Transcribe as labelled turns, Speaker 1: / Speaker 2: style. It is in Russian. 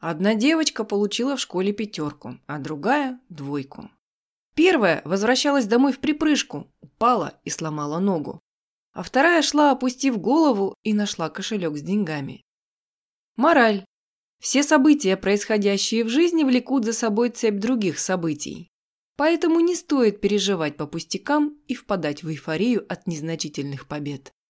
Speaker 1: Одна девочка получила в школе пятерку, а другая – двойку. Первая возвращалась домой в припрыжку, упала и сломала ногу. А вторая шла, опустив голову, и нашла кошелек с деньгами. Мораль. Все события, происходящие в жизни, влекут за собой цепь других событий. Поэтому не стоит переживать по пустякам и впадать в эйфорию от незначительных побед.